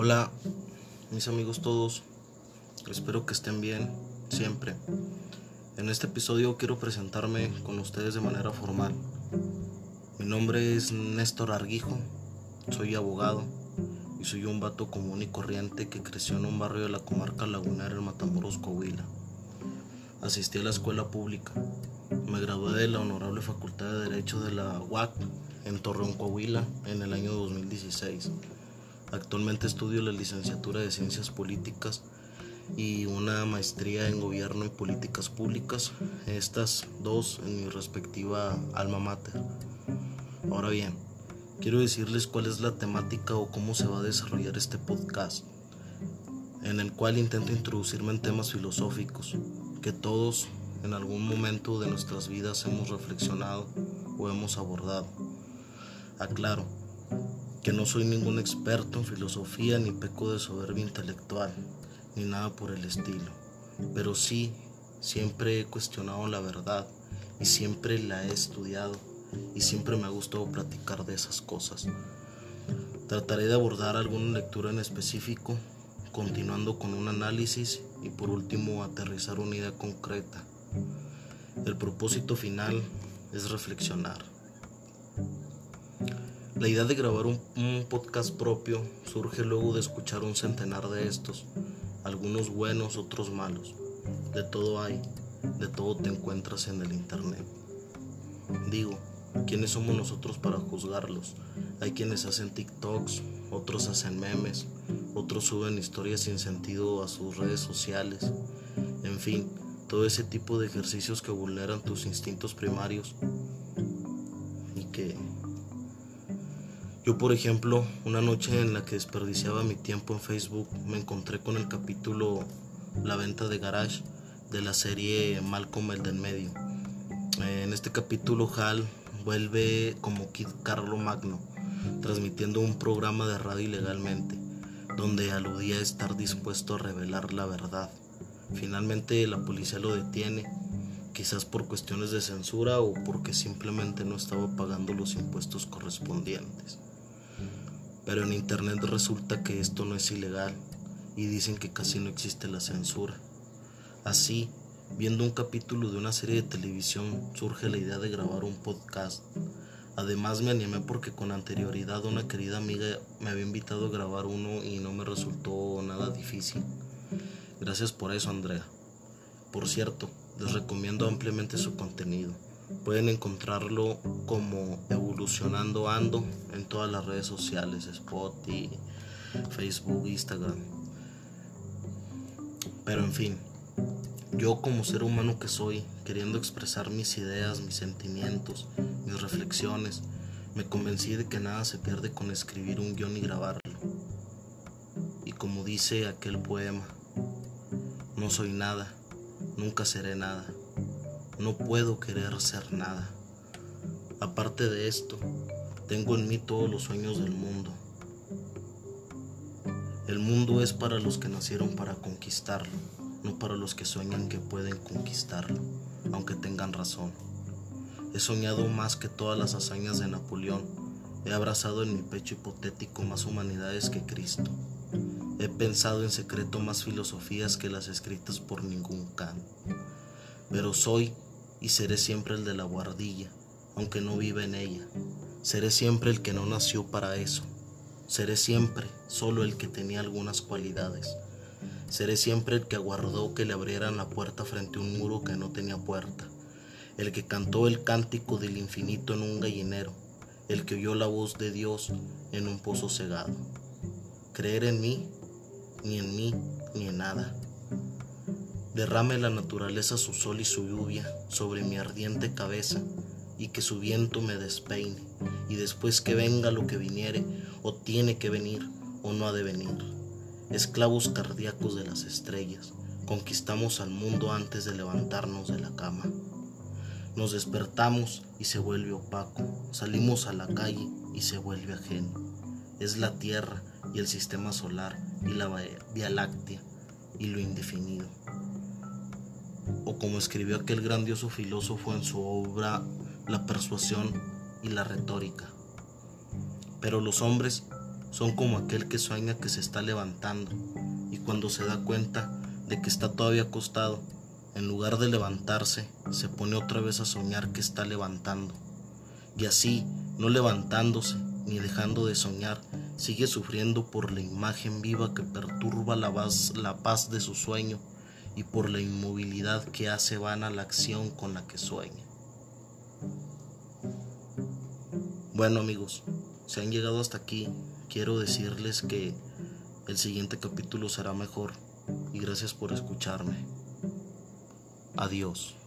Hola, mis amigos todos. Espero que estén bien siempre. En este episodio quiero presentarme con ustedes de manera formal. Mi nombre es Néstor Arguijo, soy abogado y soy un vato común y corriente que creció en un barrio de la comarca lagunera en Matamoros, Coahuila. Asistí a la escuela pública. Me gradué de la Honorable Facultad de Derecho de la UAC en Torreón, Coahuila, en el año 2016. Actualmente estudio la licenciatura de Ciencias Políticas y una maestría en Gobierno y Políticas Públicas, estas dos en mi respectiva alma mater. Ahora bien, quiero decirles cuál es la temática o cómo se va a desarrollar este podcast, en el cual intento introducirme en temas filosóficos que todos en algún momento de nuestras vidas hemos reflexionado o hemos abordado. Aclaro que no soy ningún experto en filosofía ni peco de soberbia intelectual, ni nada por el estilo, pero sí siempre he cuestionado la verdad y siempre la he estudiado y siempre me ha gustado platicar de esas cosas. Trataré de abordar alguna lectura en específico, continuando con un análisis y por último aterrizar una idea concreta. El propósito final es reflexionar. La idea de grabar un, podcast propio surge luego de escuchar un centenar de estos, algunos buenos, otros malos. De todo hay, de todo te encuentras en el Internet. Digo, ¿quiénes somos nosotros para juzgarlos? Hay quienes hacen TikToks, otros hacen memes, otros suben historias sin sentido a sus redes sociales. En fin, todo ese tipo de ejercicios que vulneran tus instintos primarios yo, por ejemplo, una noche en la que desperdiciaba mi tiempo en Facebook, me encontré con el capítulo La venta de garage de la serie Malcolm el del medio. En este capítulo Hal vuelve como Kid Carlo Magno, transmitiendo un programa de radio ilegalmente, donde aludía a estar dispuesto a revelar la verdad. Finalmente la policía lo detiene, quizás por cuestiones de censura o porque simplemente no estaba pagando los impuestos correspondientes. Pero en internet resulta que esto no es ilegal y dicen que casi no existe la censura. Así, viendo un capítulo de una serie de televisión, surge la idea de grabar un podcast. Además me animé porque con anterioridad una querida amiga me había invitado a grabar uno y no me resultó nada difícil. Gracias por eso, Andrea. Por cierto, les recomiendo ampliamente su contenido. Pueden encontrarlo como Evolucionando Ando en todas las redes sociales, Spotify, Facebook, Instagram. Pero en fin, yo como ser humano que soy, queriendo expresar mis ideas, mis sentimientos, mis reflexiones, me convencí de que nada se pierde con escribir un guion y grabarlo. Y como dice aquel poema, no soy nada, nunca seré nada no puedo querer ser nada. Aparte de esto, tengo en mí todos los sueños del mundo. El mundo es para los que nacieron para conquistarlo, no para los que sueñan que pueden conquistarlo, aunque tengan razón. He soñado más que todas las hazañas de Napoleón. He abrazado en mi pecho hipotético más humanidades que Cristo. He pensado en secreto más filosofías que las escritas por ningún can. Pero soy y seré siempre el de la guardilla, aunque no viva en ella. Seré siempre el que no nació para eso. Seré siempre solo el que tenía algunas cualidades. Seré siempre el que aguardó que le abrieran la puerta frente a un muro que no tenía puerta. El que cantó el cántico del infinito en un gallinero. El que oyó la voz de Dios en un pozo cegado. Creer en mí, ni en mí, ni en nada Derrame la naturaleza su sol y su lluvia sobre mi ardiente cabeza, y que su viento me despeine, y después que venga lo que viniere, o tiene que venir, o no ha de venir. Esclavos cardíacos de las estrellas, conquistamos al mundo antes de levantarnos de la cama. Nos despertamos y se vuelve opaco, salimos a la calle y se vuelve ajeno. Es la Tierra y el sistema solar y la Vía Láctea y lo indefinido o como escribió aquel grandioso filósofo en su obra La persuasión y la retórica. Pero los hombres son como aquel que sueña que se está levantando y cuando se da cuenta de que está todavía acostado, en lugar de levantarse, se pone otra vez a soñar que está levantando. Y así, no levantándose ni dejando de soñar, sigue sufriendo por la imagen viva que perturba la paz, la paz de su sueño y por la inmovilidad que hace vana la acción con la que sueña. Bueno amigos, si han llegado hasta aquí, quiero decirles que el siguiente capítulo será mejor y gracias por escucharme. Adiós.